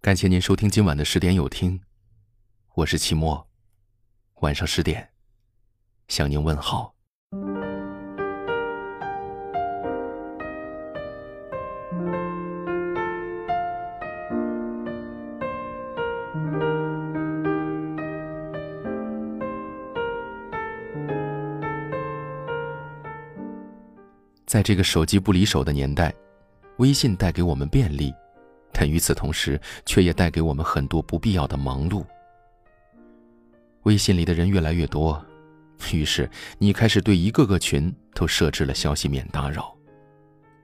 感谢您收听今晚的十点有听，我是齐墨，晚上十点向您问好。在这个手机不离手的年代，微信带给我们便利。但与此同时，却也带给我们很多不必要的忙碌。微信里的人越来越多，于是你开始对一个个群都设置了消息免打扰，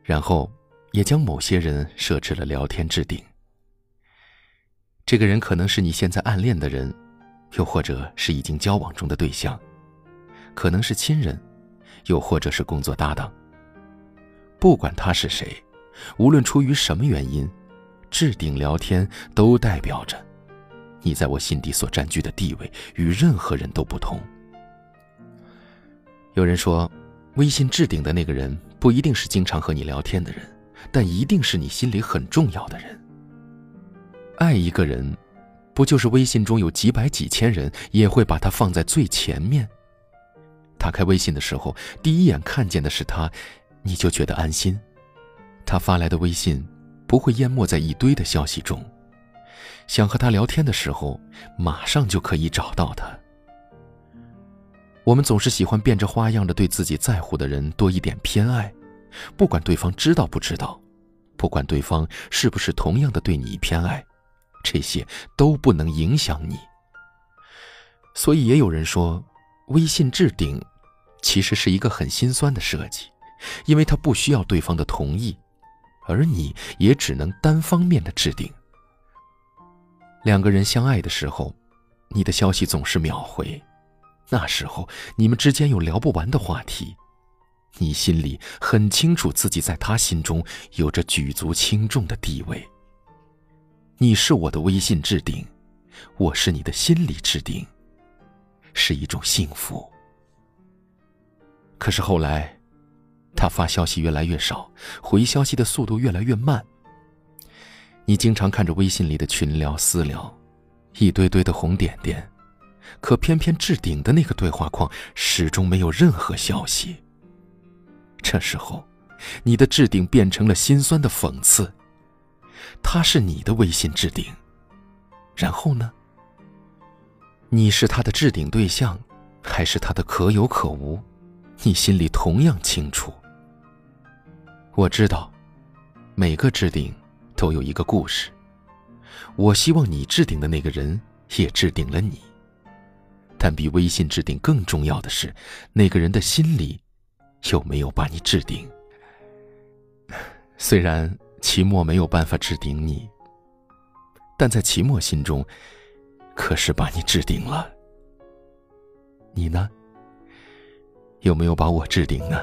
然后也将某些人设置了聊天置顶。这个人可能是你现在暗恋的人，又或者是已经交往中的对象，可能是亲人，又或者是工作搭档。不管他是谁，无论出于什么原因。置顶聊天都代表着，你在我心底所占据的地位与任何人都不同。有人说，微信置顶的那个人不一定是经常和你聊天的人，但一定是你心里很重要的人。爱一个人，不就是微信中有几百几千人也会把他放在最前面？打开微信的时候，第一眼看见的是他，你就觉得安心。他发来的微信。不会淹没在一堆的消息中。想和他聊天的时候，马上就可以找到他。我们总是喜欢变着花样的对自己在乎的人多一点偏爱，不管对方知道不知道，不管对方是不是同样的对你偏爱，这些都不能影响你。所以也有人说，微信置顶其实是一个很心酸的设计，因为它不需要对方的同意。而你也只能单方面的置顶。两个人相爱的时候，你的消息总是秒回，那时候你们之间有聊不完的话题，你心里很清楚自己在他心中有着举足轻重的地位。你是我的微信置顶，我是你的心理置顶，是一种幸福。可是后来。他发消息越来越少，回消息的速度越来越慢。你经常看着微信里的群聊、私聊，一堆堆的红点点，可偏偏置顶的那个对话框始终没有任何消息。这时候，你的置顶变成了心酸的讽刺。他是你的微信置顶，然后呢？你是他的置顶对象，还是他的可有可无？你心里同样清楚。我知道，每个置顶都有一个故事。我希望你置顶的那个人也置顶了你。但比微信置顶更重要的是，那个人的心里有没有把你置顶？虽然齐墨没有办法置顶你，但在齐墨心中，可是把你置顶了。你呢？有没有把我置顶呢？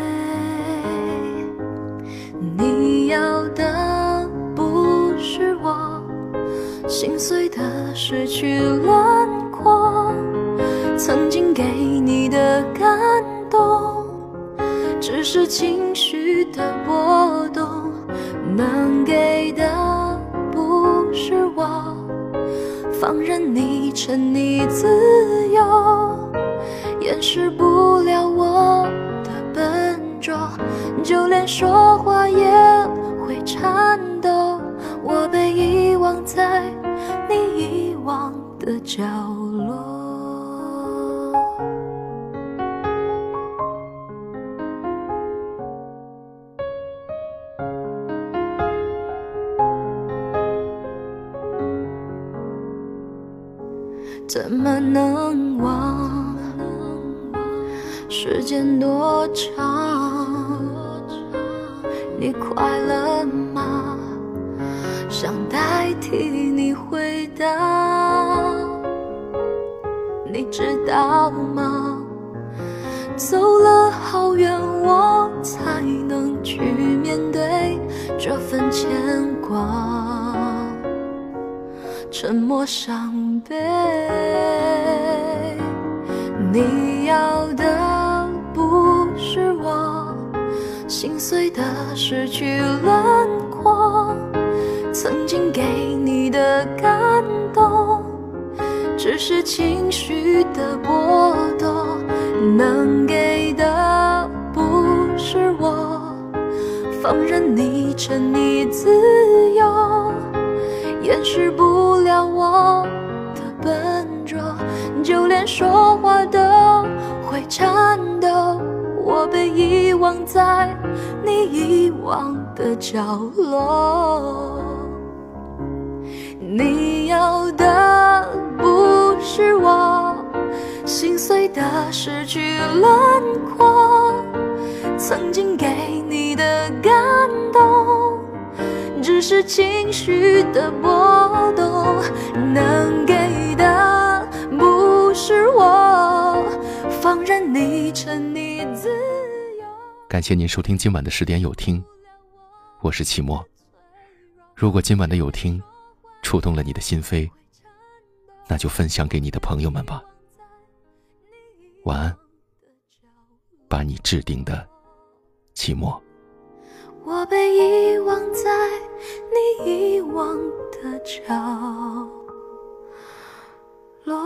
心碎的失去轮廓，曾经给你的感动，只是情绪的波动。能给的不是我，放任你沉溺自由，掩饰不了我的笨拙，就连说话也。会颤抖，我被遗忘在的角落。怎么能忘？时间多长？你快乐吗？想代替你回答，知道吗？走了好远，我才能去面对这份牵挂。沉默伤悲，你要的不是我心碎的失去了只是情绪的波动，能给的不是我放任你沉溺自由。掩饰不了我的笨拙，就连说话都会颤抖。我被遗忘在你遗忘的角落。你要的不是我心碎的失去轮廓，曾经给你的感动。只是情绪的波动，能给的不是我，放任你沉溺自由。感谢您收听今晚的十点有听，我是齐墨。如果今晚的有听触动了你的心扉，那就分享给你的朋友们吧。晚安把你制定的寂寞。我被遗忘在你遗忘的角落。